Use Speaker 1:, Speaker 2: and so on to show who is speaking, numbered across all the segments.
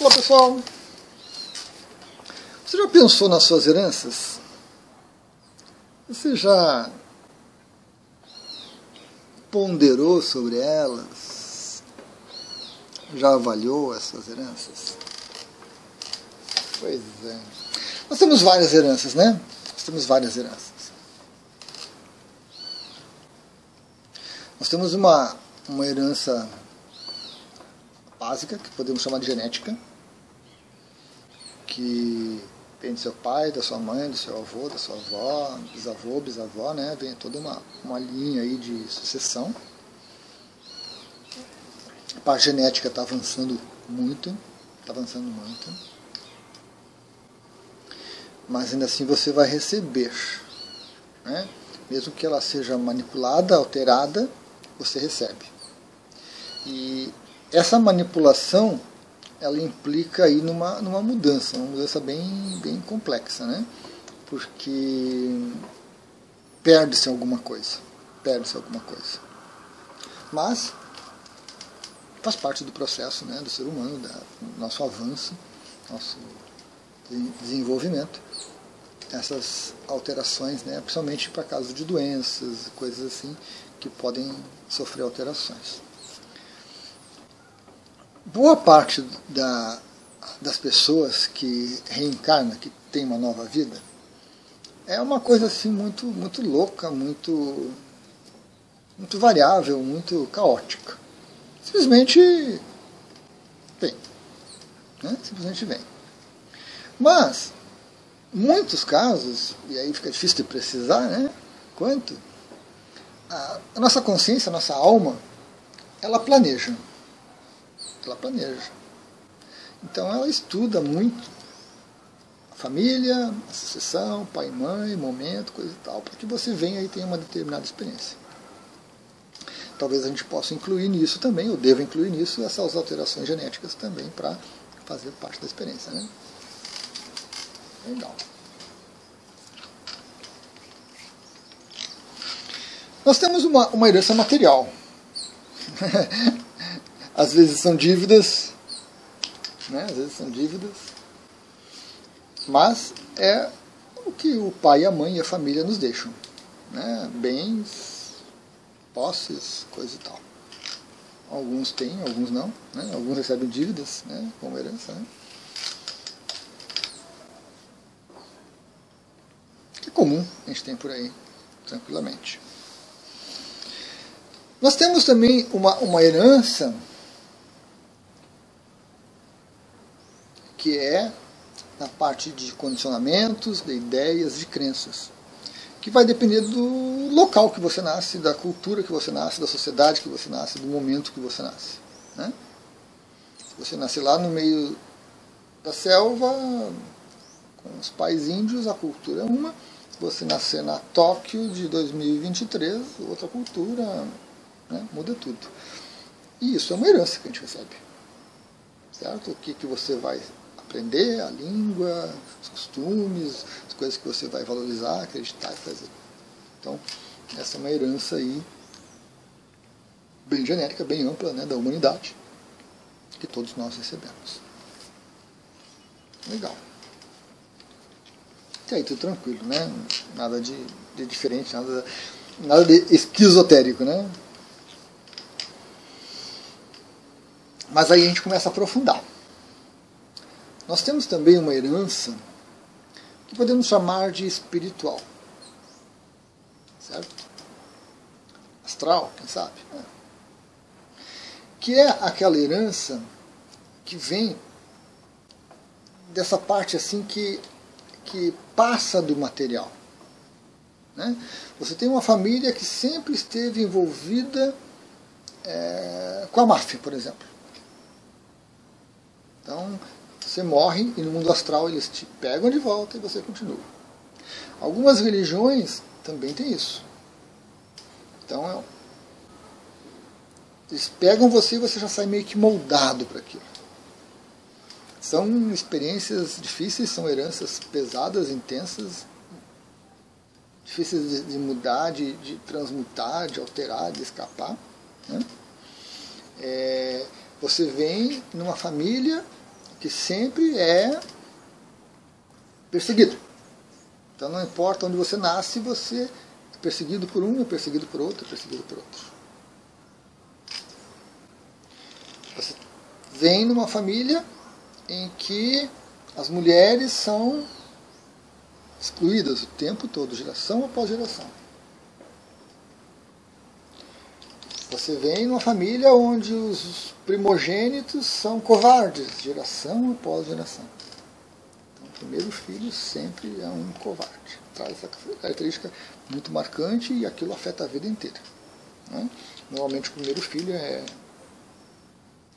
Speaker 1: Olá pessoal! Você já pensou nas suas heranças? Você já ponderou sobre elas? Já avaliou essas heranças? Pois é. Nós temos várias heranças, né? Nós temos várias heranças. Nós temos uma, uma herança básica, que podemos chamar de genética, que vem do seu pai, da sua mãe, do seu avô, da sua avó, bisavô, bisavó, né? Vem toda uma, uma linha aí de sucessão. A parte genética está avançando muito, está avançando muito. Mas ainda assim você vai receber, né? Mesmo que ela seja manipulada, alterada, você recebe. E essa manipulação ela implica aí numa, numa mudança, uma mudança bem, bem complexa, né? Porque perde-se alguma coisa, perde-se alguma coisa. Mas faz parte do processo né, do ser humano, do nosso avanço, nosso desenvolvimento, essas alterações, né, principalmente para casos de doenças, coisas assim, que podem sofrer alterações boa parte da, das pessoas que reencarnam, que tem uma nova vida, é uma coisa assim muito, muito louca, muito, muito variável, muito caótica. Simplesmente vem. Né? Simplesmente vem. Mas, muitos casos, e aí fica difícil de precisar, né? Quanto? A nossa consciência, a nossa alma, ela planeja ela planeja. Então ela estuda muito a família, a sucessão, pai e mãe, momento, coisa e tal, para que você venha e tenha uma determinada experiência. Talvez a gente possa incluir nisso também, ou deva incluir nisso, essas alterações genéticas também para fazer parte da experiência. Né? Legal. Nós temos uma, uma herança material. Às vezes são dívidas, né? às vezes são dívidas, mas é o que o pai, a mãe e a família nos deixam. Né? Bens, posses, coisa e tal. Alguns têm, alguns não. Né? Alguns recebem dívidas né? como herança. Né? Que é comum a gente tem por aí, tranquilamente. Nós temos também uma, uma herança que é na parte de condicionamentos, de ideias, de crenças, que vai depender do local que você nasce, da cultura que você nasce, da sociedade que você nasce, do momento que você nasce. Né? Se você nasce lá no meio da selva, com os pais índios, a cultura é uma. Se você nascer na Tóquio de 2023, outra cultura, né? muda tudo. E isso é uma herança que a gente recebe. Certo? O que, que você vai aprender a língua, os costumes, as coisas que você vai valorizar, acreditar e fazer. Então, essa é uma herança aí bem genérica, bem ampla né, da humanidade, que todos nós recebemos. Legal. E aí, tudo tranquilo, né? Nada de, de diferente, nada, nada de esquizotérico, né? Mas aí a gente começa a aprofundar. Nós temos também uma herança que podemos chamar de espiritual. Certo? Astral, quem sabe? É. Que é aquela herança que vem dessa parte assim que, que passa do material. Né? Você tem uma família que sempre esteve envolvida é, com a máfia, por exemplo. Então, você morre e no mundo astral eles te pegam de volta e você continua. Algumas religiões também têm isso. Então, é eles pegam você e você já sai meio que moldado para aquilo. São experiências difíceis, são heranças pesadas, intensas, difíceis de, mudar, de, de, transmutar, de alterar, de escapar. Né? É, você vem numa família que sempre é perseguido. Então não importa onde você nasce, você é perseguido por um, é perseguido por outro, é perseguido por outro. Você vem numa família em que as mulheres são excluídas o tempo todo, geração após geração. Você vem numa família onde os primogênitos são covardes, geração após geração. Então, o primeiro filho sempre é um covarde. Traz essa característica muito marcante e aquilo afeta a vida inteira. Né? Normalmente, o primeiro filho é.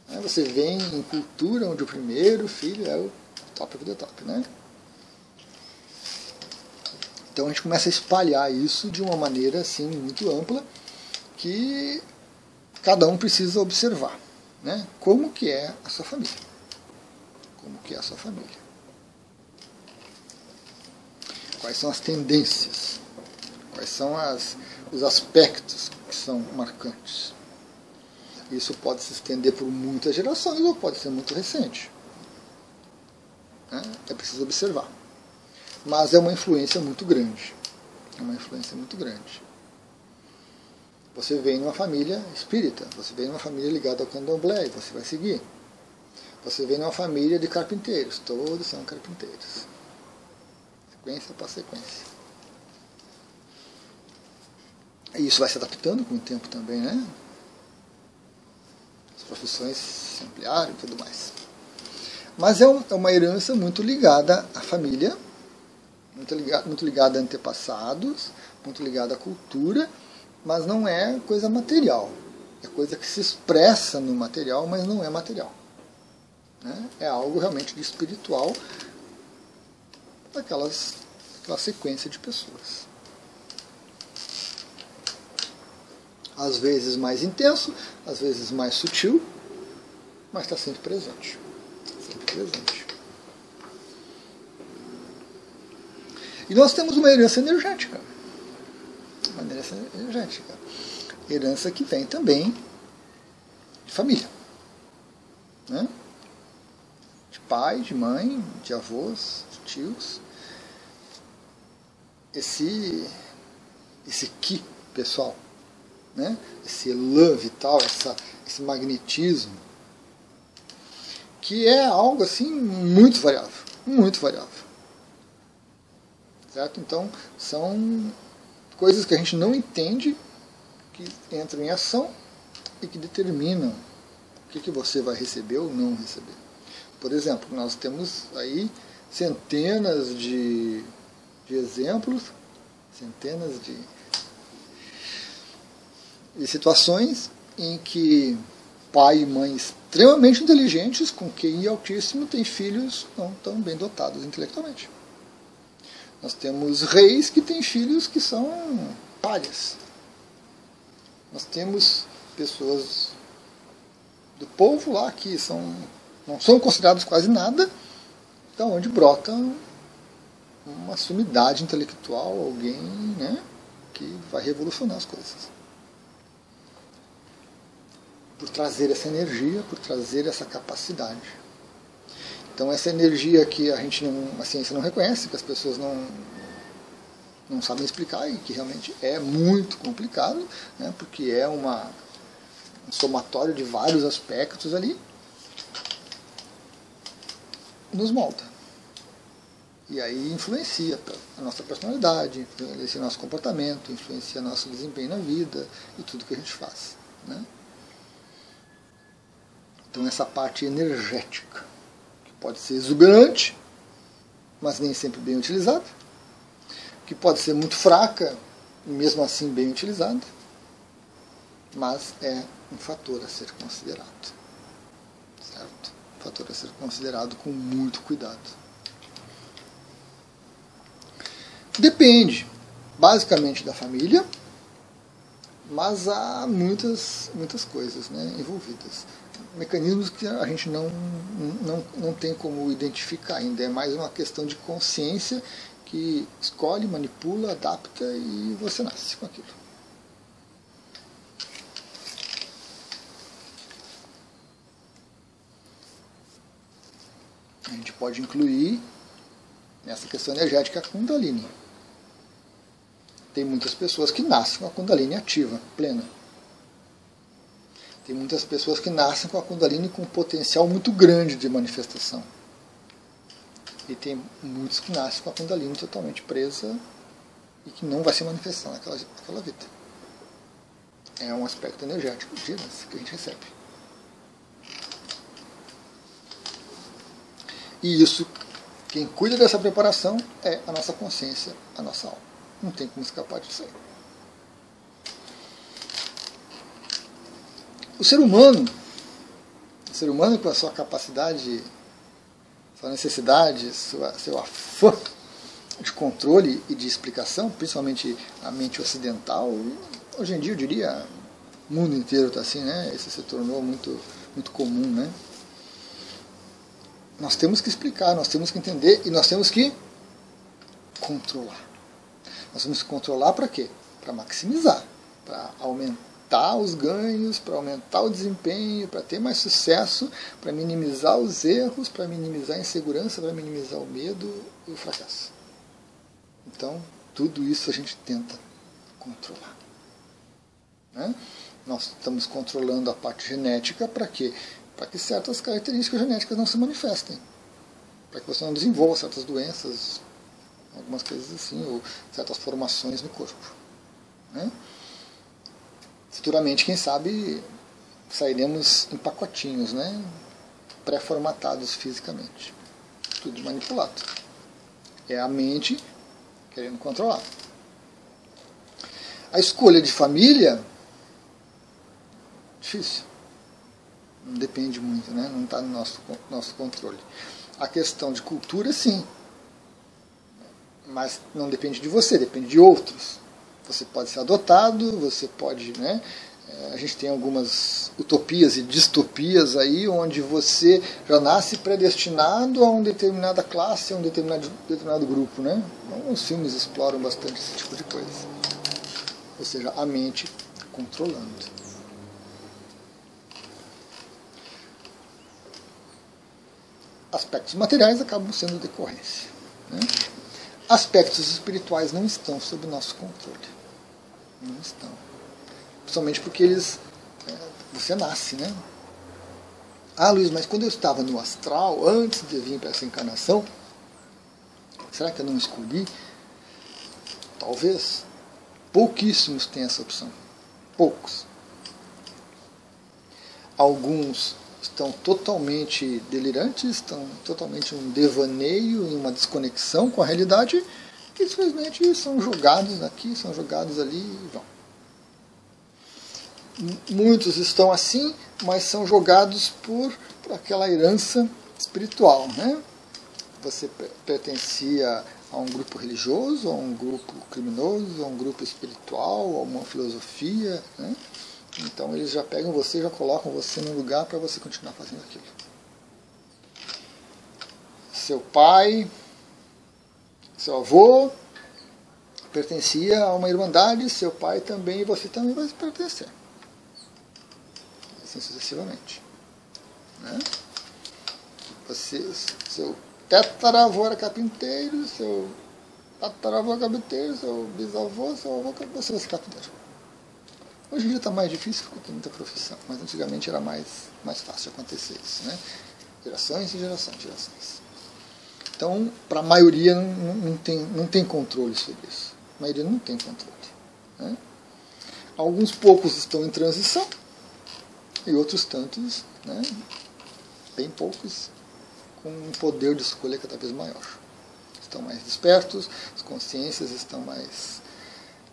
Speaker 1: Né? Você vem em cultura onde o primeiro filho é o top of the top. Né? Então a gente começa a espalhar isso de uma maneira assim muito ampla que cada um precisa observar, né? Como que é a sua família? Como que é a sua família? Quais são as tendências? Quais são as, os aspectos que são marcantes? Isso pode se estender por muitas gerações ou pode ser muito recente. Né? É preciso observar mas é uma influência muito grande. É uma influência muito grande. Você vem numa família espírita, você vem numa família ligada ao candomblé você vai seguir. Você vem numa família de carpinteiros, todos são carpinteiros. Sequência para sequência. E isso vai se adaptando com o tempo também, né? As profissões se ampliaram e tudo mais. Mas é, é uma herança muito ligada à família muito ligada, muito ligada a antepassados, muito ligada à cultura, mas não é coisa material. É coisa que se expressa no material, mas não é material. Né? É algo realmente de espiritual daquelas, daquela sequência de pessoas. Às vezes mais intenso, às vezes mais sutil, mas está sempre presente. Sempre presente. E nós temos uma herança energética. Herança energética. Herança que vem também de família. Né? De pai, de mãe, de avós, de tios. Esse, esse ki pessoal, né? esse elan vital, essa, esse magnetismo, que é algo assim muito variável, muito variável. Certo? Então, são coisas que a gente não entende, que entram em ação e que determinam o que, que você vai receber ou não receber. Por exemplo, nós temos aí centenas de, de exemplos, centenas de, de situações em que pai e mãe extremamente inteligentes, com QI altíssimo, têm filhos não tão bem dotados intelectualmente. Nós temos reis que têm filhos que são palhas. Nós temos pessoas do povo lá que são, não são considerados quase nada, da onde brota uma sumidade intelectual, alguém né, que vai revolucionar as coisas. Por trazer essa energia, por trazer essa capacidade. Então essa energia que a gente não, a ciência não reconhece, que as pessoas não não sabem explicar e que realmente é muito complicado, né, porque é uma um somatório de vários aspectos ali, nos molda. E aí influencia a nossa personalidade, influencia o nosso comportamento, influencia nosso desempenho na vida e tudo que a gente faz. Né? Então essa parte energética pode ser exuberante, mas nem sempre bem utilizada, que pode ser muito fraca e mesmo assim bem utilizada, mas é um fator a ser considerado. Certo? Um fator a ser considerado com muito cuidado. Depende basicamente da família, mas há muitas, muitas coisas né, envolvidas mecanismos que a gente não, não, não tem como identificar ainda. É mais uma questão de consciência que escolhe, manipula, adapta e você nasce com aquilo. A gente pode incluir nessa questão energética a Kundalini. Tem muitas pessoas que nascem com a Kundalini ativa, plena. Tem muitas pessoas que nascem com a Kundalini com um potencial muito grande de manifestação. E tem muitos que nascem com a Kundalini totalmente presa e que não vai se manifestar naquela, naquela vida. É um aspecto energético que a gente recebe. E isso, quem cuida dessa preparação é a nossa consciência, a nossa alma. Não tem como escapar disso aí. O ser humano, o ser humano com a sua capacidade, sua necessidade, sua, seu afã de controle e de explicação, principalmente a mente ocidental, hoje em dia eu diria o mundo inteiro está assim, né? Isso se tornou muito, muito comum, né? Nós temos que explicar, nós temos que entender e nós temos que controlar. Nós temos que controlar para quê? Para maximizar, para aumentar aumentar os ganhos, para aumentar o desempenho, para ter mais sucesso, para minimizar os erros, para minimizar a insegurança, para minimizar o medo e o fracasso. Então, tudo isso a gente tenta controlar. Né? Nós estamos controlando a parte genética para quê? Para que certas características genéticas não se manifestem. Para que você não desenvolva certas doenças, algumas coisas assim, ou certas formações no corpo. Né? Futuramente, quem sabe, sairemos em pacotinhos, né? pré-formatados fisicamente. Tudo manipulado. É a mente querendo controlar. A escolha de família, difícil. Não depende muito, né? não está no nosso, nosso controle. A questão de cultura, sim. Mas não depende de você, depende de outros. Você pode ser adotado, você pode, né? É, a gente tem algumas utopias e distopias aí, onde você já nasce predestinado a uma determinada classe, a um determinado, determinado grupo, né? Alguns filmes exploram bastante esse tipo de coisa. Ou seja, a mente controlando. Aspectos materiais acabam sendo decorrência. Né? Aspectos espirituais não estão sob nosso controle. Não estão. Principalmente porque eles. É, você nasce, né? Ah, Luiz, mas quando eu estava no astral, antes de vir para essa encarnação, será que eu não escolhi? Talvez. Pouquíssimos têm essa opção. Poucos. Alguns estão totalmente delirantes, estão totalmente um devaneio, em uma desconexão com a realidade, que simplesmente são jogados aqui, são jogados ali e vão. Muitos estão assim, mas são jogados por, por aquela herança espiritual. Né? Você pertencia a um grupo religioso, a um grupo criminoso, a um grupo espiritual, a uma filosofia. Né? Então eles já pegam você, já colocam você num lugar para você continuar fazendo aquilo. Seu pai seu avô pertencia a uma irmandade, seu pai também, e você também vai pertencer. Assim sucessivamente. Né? Você, seu tetaravô era carpinteiro, seu tataravô era carpinteiro, seu bisavô, seu avô, você vai ser carpinteiro. Hoje em dia está mais difícil porque tem muita profissão, mas antigamente era mais, mais fácil acontecer isso. Né? Gerações e gerações, gerações. Então, para a maioria não, não, tem, não tem controle sobre isso. A maioria não tem controle. Né? Alguns poucos estão em transição e outros tantos, né, bem poucos, com um poder de escolha cada vez maior. Estão mais despertos, as consciências estão mais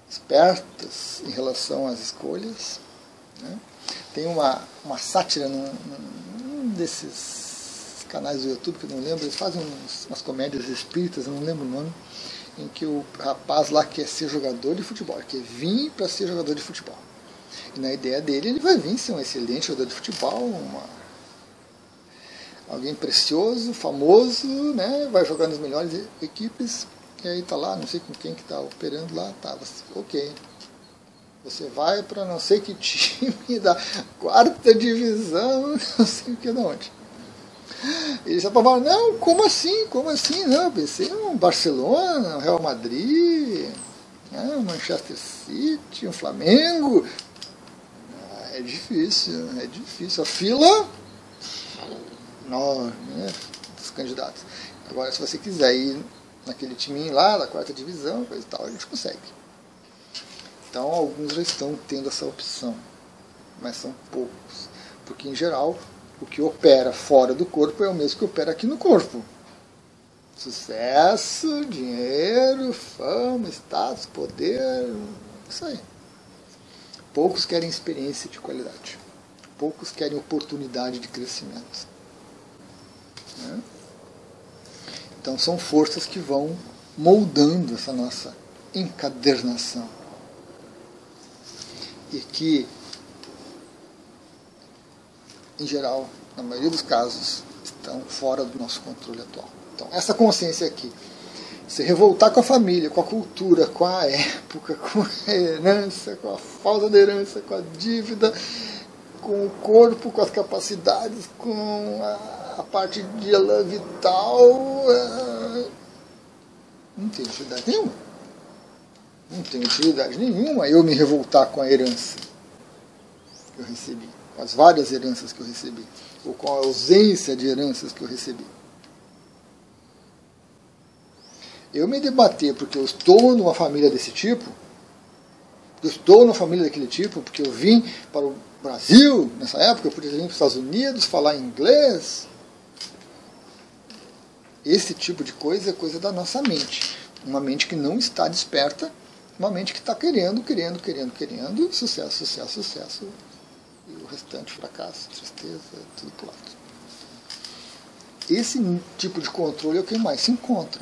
Speaker 1: espertas em relação às escolhas. Né? Tem uma, uma sátira num, num desses canais do YouTube, que eu não lembro, eles fazem uns, umas comédias espíritas, eu não lembro o nome, em que o rapaz lá quer ser jogador de futebol, quer vir para ser jogador de futebol. E na ideia dele, ele vai vir ser um excelente jogador de futebol, uma, alguém precioso, famoso, né? vai jogar nas melhores equipes, e aí tá lá, não sei com quem que tá operando lá, tá, ok. Você vai para não sei que time da quarta divisão, não sei o que de onde. Eles aprovaram, não, como assim? Como assim? Não, pensei um Barcelona, um Real Madrid, né, um Manchester City, um Flamengo. Ah, é difícil, é difícil. A fila enorme, né? Dos candidatos. Agora, se você quiser ir naquele time lá, da quarta divisão, coisa e tal, a gente consegue. Então, alguns já estão tendo essa opção, mas são poucos. Porque, em geral, o que opera fora do corpo é o mesmo que opera aqui no corpo. Sucesso, dinheiro, fama, status, poder, isso aí. Poucos querem experiência de qualidade. Poucos querem oportunidade de crescimento. Né? Então são forças que vão moldando essa nossa encadernação. E que em geral, na maioria dos casos, estão fora do nosso controle atual. Então, essa consciência aqui, se revoltar com a família, com a cultura, com a época, com a herança, com a falta de herança, com a dívida, com o corpo, com as capacidades, com a, a parte de vital, é, não tem utilidade nenhuma. Não tem utilidade nenhuma eu me revoltar com a herança que eu recebi as várias heranças que eu recebi, ou com a ausência de heranças que eu recebi. Eu me debater porque eu estou numa família desse tipo, eu estou numa família daquele tipo, porque eu vim para o Brasil nessa época, eu podia vir para os Estados Unidos, falar inglês. Esse tipo de coisa é coisa da nossa mente. Uma mente que não está desperta, uma mente que está querendo, querendo, querendo, querendo, sucesso, sucesso, sucesso, restante fracasso, tristeza, tudo pro lado. Esse tipo de controle é o que mais se encontra.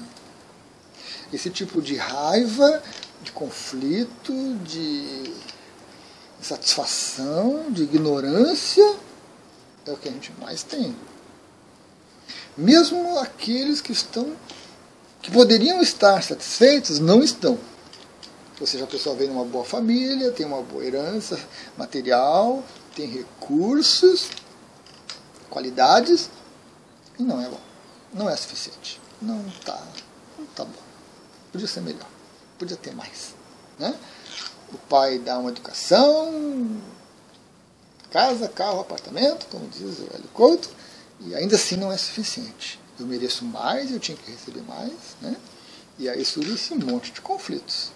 Speaker 1: Esse tipo de raiva, de conflito, de insatisfação, de ignorância, é o que a gente mais tem. Mesmo aqueles que estão, que poderiam estar satisfeitos, não estão. Ou seja, a pessoa vem numa boa família, tem uma boa herança material, tem recursos, qualidades, e não é bom. Não é suficiente. Não está não tá bom. Podia ser melhor. Podia ter mais. Né? O pai dá uma educação, casa, carro, apartamento, como diz o Hélio Couto, e ainda assim não é suficiente. Eu mereço mais, eu tinha que receber mais, né? E aí surge esse monte de conflitos.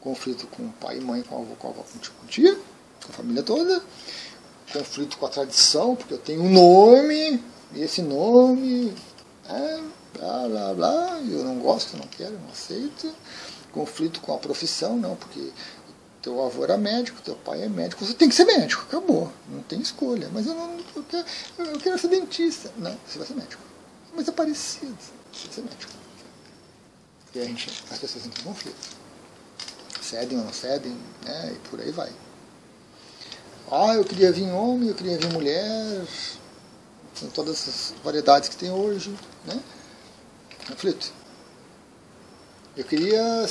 Speaker 1: Conflito com o pai e mãe, com a avó, com a avó, com o tio, com a família toda conflito com a tradição, porque eu tenho um nome, e esse nome, é, blá blá blá, eu não gosto, não quero, não aceito. Conflito com a profissão, não, porque teu avô era médico, teu pai é médico, você tem que ser médico, acabou, não tem escolha. Mas eu não eu quero, eu quero ser dentista. Não, você vai ser médico. Mas é parecido, você vai ser médico. E a gente, as pessoas entram em conflito. Cedem ou não cedem, né, e por aí vai. Ah, eu queria vir homem, eu queria vir mulher, com todas essas variedades que tem hoje, né? Conflito. Eu queria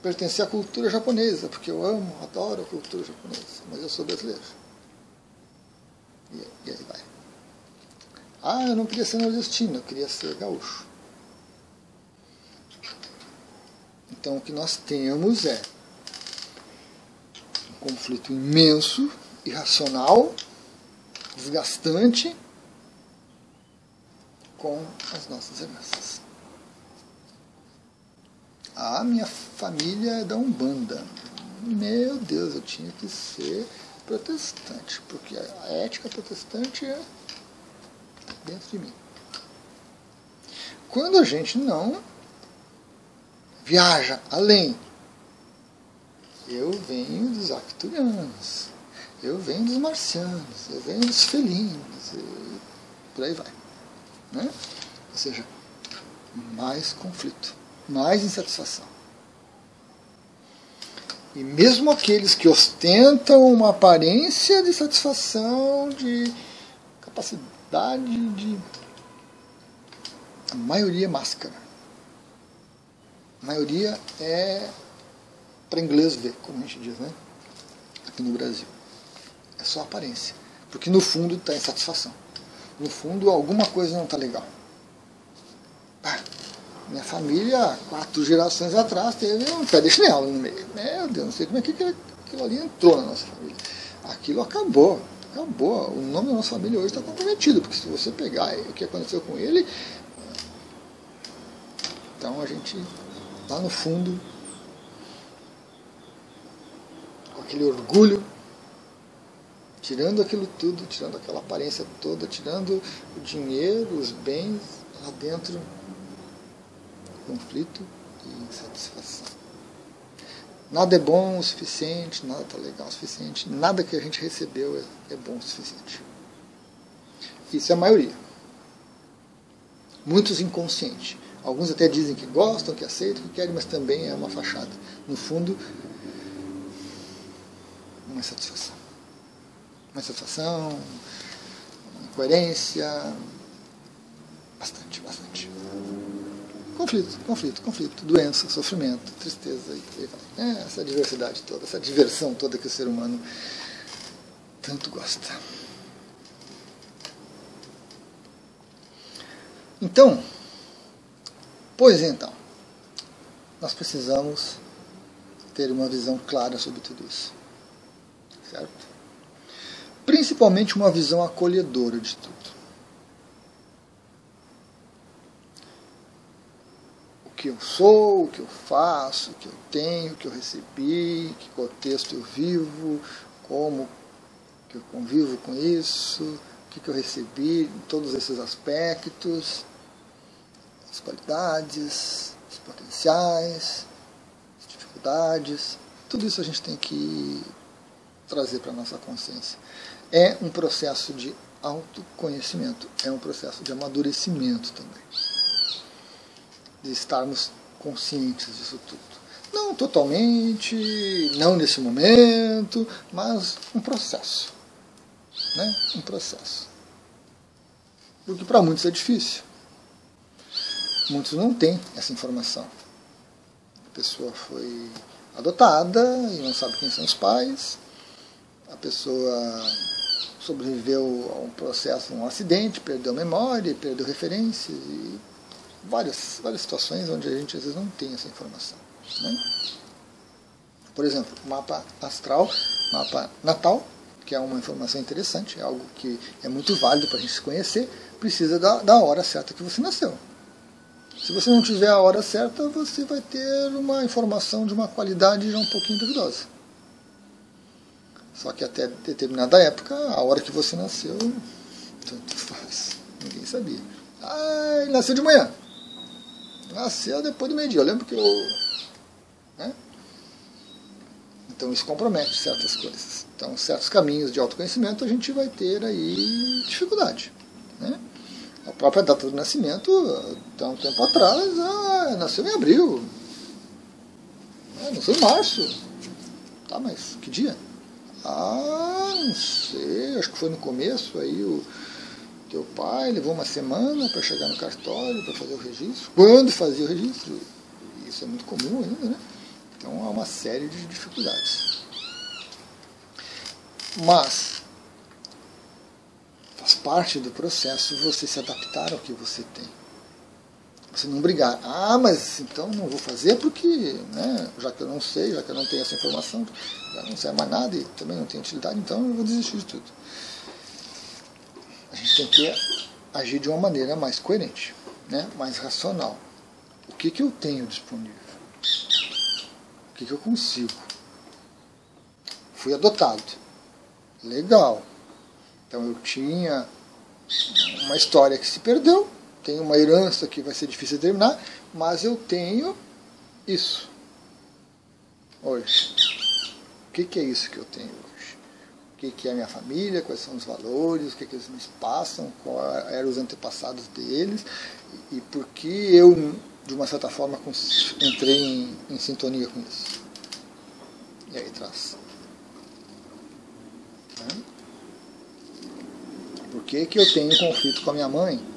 Speaker 1: pertencer à cultura japonesa, porque eu amo, adoro a cultura japonesa, mas eu sou brasileiro. E, e aí vai. Ah, eu não queria ser nordestino, eu queria ser gaúcho. Então o que nós temos é conflito imenso, irracional, desgastante com as nossas heranças. A minha família é da Umbanda. Meu Deus, eu tinha que ser protestante, porque a ética protestante é dentro de mim. Quando a gente não viaja além eu venho dos Arcturianos, eu venho dos marcianos, eu venho dos felinos, e por aí vai. Né? Ou seja, mais conflito, mais insatisfação. E mesmo aqueles que ostentam uma aparência de satisfação, de capacidade de. A maioria é máscara. A maioria é para inglês ver, como a gente diz, né? Aqui no Brasil. É só aparência. Porque no fundo está insatisfação. no fundo, alguma coisa não está legal. Ah, minha família, quatro gerações atrás, teve um pé de chinelo no meio. Meu Deus, não sei como é que aquilo ali entrou na nossa família. Aquilo acabou, acabou. O nome da nossa família hoje está comprometido, porque se você pegar o que aconteceu com ele, então a gente, lá no fundo, com aquele orgulho, tirando aquilo tudo, tirando aquela aparência toda, tirando o dinheiro, os bens, lá dentro, conflito e insatisfação. Nada é bom o suficiente, nada está legal o suficiente, nada que a gente recebeu é, é bom o suficiente. Isso é a maioria. Muitos inconscientes. Alguns até dizem que gostam, que aceitam, que querem, mas também é uma fachada. No fundo, uma insatisfação. Uma incoerência, bastante, bastante. Conflito, conflito, conflito, doença, sofrimento, tristeza e. É, essa diversidade toda, essa diversão toda que o ser humano tanto gosta. Então, pois então, nós precisamos ter uma visão clara sobre tudo isso. Certo? Principalmente uma visão acolhedora de tudo. O que eu sou, o que eu faço, o que eu tenho, o que eu recebi, que contexto eu vivo, como que eu convivo com isso, o que, que eu recebi, todos esses aspectos, as qualidades, os potenciais, as dificuldades, tudo isso a gente tem que trazer para a nossa consciência. É um processo de autoconhecimento, é um processo de amadurecimento também. De estarmos conscientes disso tudo. Não totalmente, não nesse momento, mas um processo. Né? Um processo. O que para muitos é difícil. Muitos não têm essa informação. A pessoa foi adotada e não sabe quem são os pais, a pessoa sobreviveu a um processo, um acidente, perdeu memória, perdeu referências e várias, várias situações onde a gente às vezes não tem essa informação. Né? Por exemplo, mapa astral, mapa natal, que é uma informação interessante, é algo que é muito válido para a gente se conhecer, precisa da, da hora certa que você nasceu. Se você não tiver a hora certa, você vai ter uma informação de uma qualidade já um pouquinho duvidosa. Só que até determinada época, a hora que você nasceu, tanto faz. Ninguém sabia. Ah, ele nasceu de manhã. Nasceu depois do meio-dia. Eu lembro que eu. Né? Então isso compromete certas coisas. Então, certos caminhos de autoconhecimento a gente vai ter aí dificuldade. Né? A própria data do nascimento, há um tempo atrás, ah, nasceu em abril. Ah, nasceu em março. Tá, mas que dia? Ah, não sei, acho que foi no começo, aí o teu pai levou uma semana para chegar no cartório para fazer o registro. Quando fazia o registro? Isso é muito comum ainda, né? Então há uma série de dificuldades. Mas faz parte do processo você se adaptar ao que você tem. Você não brigar. Ah, mas então não vou fazer porque, né, já que eu não sei, já que eu não tenho essa informação, já não sei mais nada e também não tem utilidade, então eu vou desistir de tudo. A gente tem que agir de uma maneira mais coerente, né, mais racional. O que, que eu tenho disponível? O que, que eu consigo? Fui adotado. Legal. Então eu tinha uma história que se perdeu, tenho uma herança que vai ser difícil de terminar, mas eu tenho isso hoje. O que, que é isso que eu tenho hoje? O que, que é a minha família? Quais são os valores? O que, que eles me passam? Quais eram os antepassados deles? E, e por que eu, de uma certa forma, entrei em, em sintonia com isso? E aí traz. Por que, que eu tenho conflito com a minha mãe?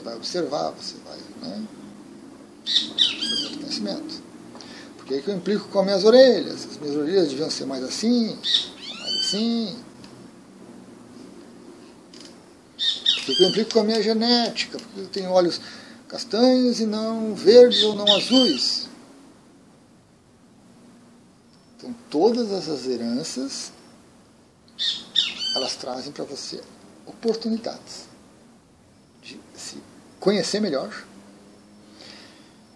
Speaker 1: Você vai observar, você vai né, fazer o conhecimento. Por que, que eu implico com as minhas orelhas? As minhas orelhas deviam ser mais assim, mais assim. que, que eu implico com a minha genética? Por que eu tenho olhos castanhos e não verdes ou não azuis? Então, todas essas heranças, elas trazem para você oportunidades conhecer melhor,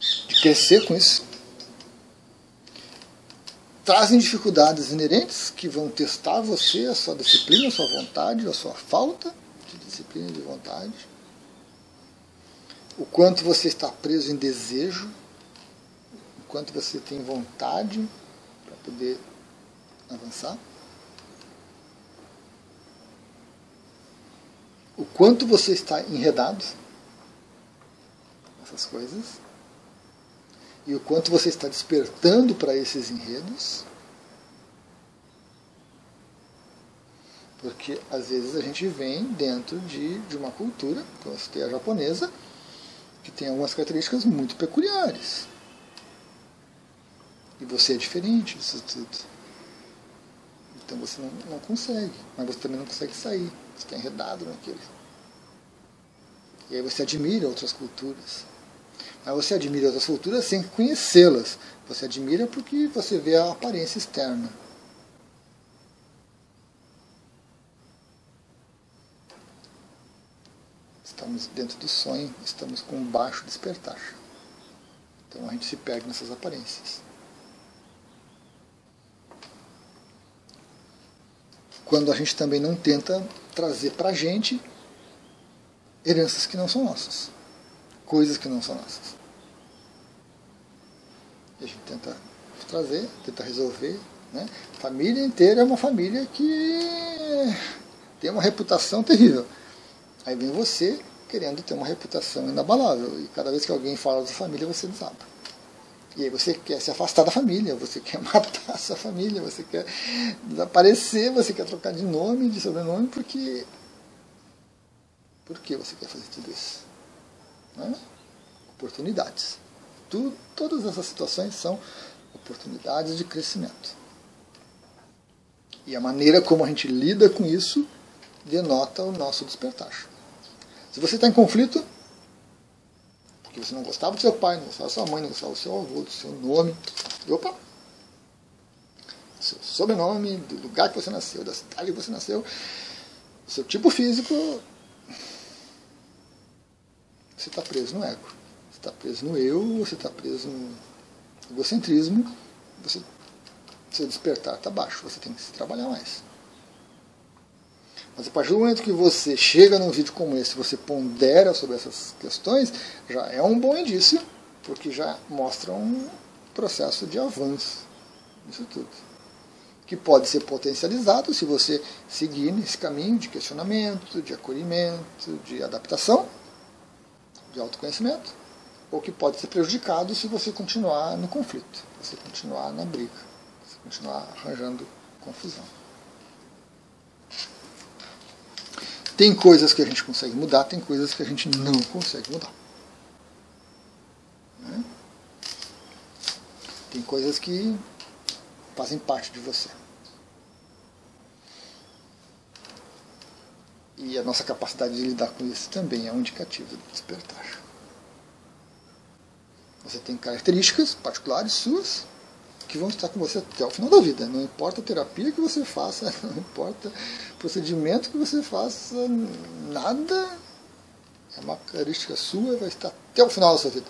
Speaker 1: de crescer com isso. Trazem dificuldades inerentes que vão testar você, a sua disciplina, a sua vontade, a sua falta de disciplina e de vontade. O quanto você está preso em desejo, o quanto você tem vontade para poder avançar. O quanto você está enredado nessas coisas e o quanto você está despertando para esses enredos. Porque às vezes a gente vem dentro de, de uma cultura, como você tem a japonesa, que tem algumas características muito peculiares. E você é diferente disso tudo. Então você não, não consegue, mas você também não consegue sair. Você está enredado naquilo. E aí você admira outras culturas. Mas você admira outras culturas sem conhecê-las. Você admira porque você vê a aparência externa. Estamos dentro do sonho, estamos com um baixo despertar. Então a gente se perde nessas aparências. Quando a gente também não tenta trazer para a gente heranças que não são nossas, coisas que não são nossas. E a gente tenta trazer, tenta resolver. Né? Família inteira é uma família que tem uma reputação terrível. Aí vem você querendo ter uma reputação inabalável. E cada vez que alguém fala da família, você desaba. E aí você quer se afastar da família, você quer matar a sua família, você quer desaparecer, você quer trocar de nome, de sobrenome, porque. Por que você quer fazer tudo isso? Né? Oportunidades. Tu, todas essas situações são oportunidades de crescimento. E a maneira como a gente lida com isso denota o nosso despertar. Se você está em conflito, porque você não gostava do seu pai, não gostava da sua mãe, não gostava do seu avô, do seu nome, opa, seu sobrenome, do lugar que você nasceu, da cidade que você nasceu, seu tipo físico, você está preso no ego. Você está preso no eu, você está preso no egocentrismo, você, despertar está baixo, você tem que se trabalhar mais. Mas a partir do momento que você chega num vídeo como esse, você pondera sobre essas questões, já é um bom indício, porque já mostra um processo de avanço nisso tudo. Que pode ser potencializado se você seguir nesse caminho de questionamento, de acolhimento, de adaptação, de autoconhecimento, ou que pode ser prejudicado se você continuar no conflito, você continuar na briga, você continuar arranjando confusão. Tem coisas que a gente consegue mudar, tem coisas que a gente não consegue mudar. Né? Tem coisas que fazem parte de você. E a nossa capacidade de lidar com isso também é um indicativo do despertar. Você tem características particulares suas que vão estar com você até o final da vida. Não importa a terapia que você faça, não importa o procedimento que você faça, nada é uma característica sua e vai estar até o final da sua vida.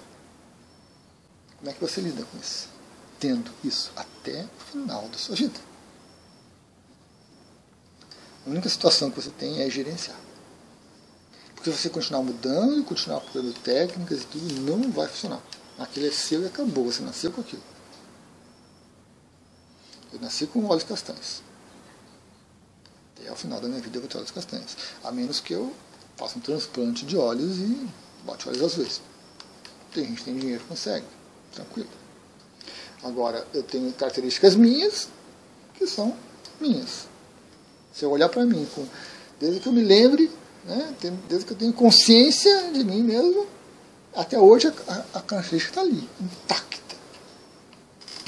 Speaker 1: Como é que você lida com isso? Tendo isso até o final da sua vida. A única situação que você tem é gerenciar. Porque se você continuar mudando, continuar procurando técnicas e tudo, não vai funcionar. Aquilo é seu e acabou, você nasceu com aquilo. Eu nasci com olhos castanhos. Até o final da minha vida eu vou ter olhos castanhos. A menos que eu faça um transplante de olhos e bote olhos azuis. Tem gente que tem dinheiro consegue. Tranquilo. Agora, eu tenho características minhas que são minhas. Se eu olhar para mim, com, desde que eu me lembre, né, desde que eu tenho consciência de mim mesmo, até hoje a, a característica está ali, intacta.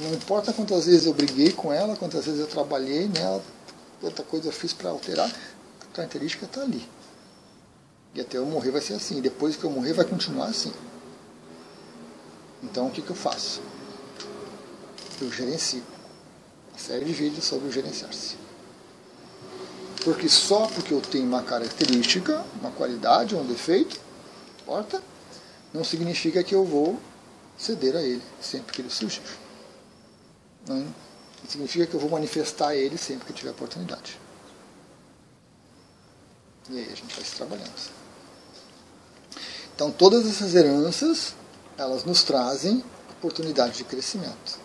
Speaker 1: Não importa quantas vezes eu briguei com ela, quantas vezes eu trabalhei nela, quanta coisa eu fiz para alterar, a característica está ali. E até eu morrer vai ser assim. Depois que eu morrer vai continuar assim. Então o que, que eu faço? Eu gerencio. Uma série de vídeos sobre gerenciar-se. Porque só porque eu tenho uma característica, uma qualidade ou um defeito, importa, não significa que eu vou ceder a ele sempre que ele surgir. Não significa que eu vou manifestar ele sempre que tiver oportunidade. E aí a gente vai se trabalhando. Então todas essas heranças, elas nos trazem oportunidade de crescimento.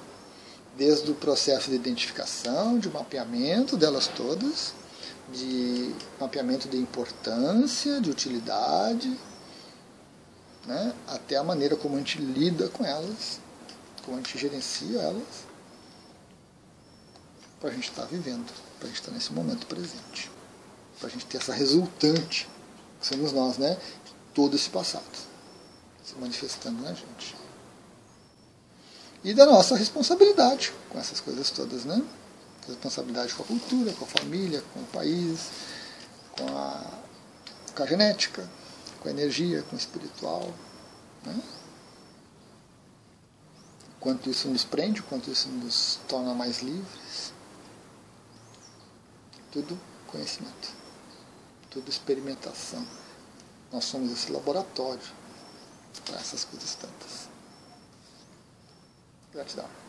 Speaker 1: Desde o processo de identificação, de mapeamento delas todas, de mapeamento de importância, de utilidade, né, até a maneira como a gente lida com elas, como a gente gerencia elas, para a gente estar tá vivendo, para a gente estar tá nesse momento presente, para a gente ter essa resultante, que somos nós, né, todo esse passado, se manifestando na gente. E da nossa responsabilidade com essas coisas todas, né? Responsabilidade com a cultura, com a família, com o país, com a, com a genética, com a energia, com o espiritual. Né? Quanto isso nos prende, quanto isso nos torna mais livres. Tudo conhecimento, tudo experimentação. Nós somos esse laboratório para essas coisas tantas. Gratidão.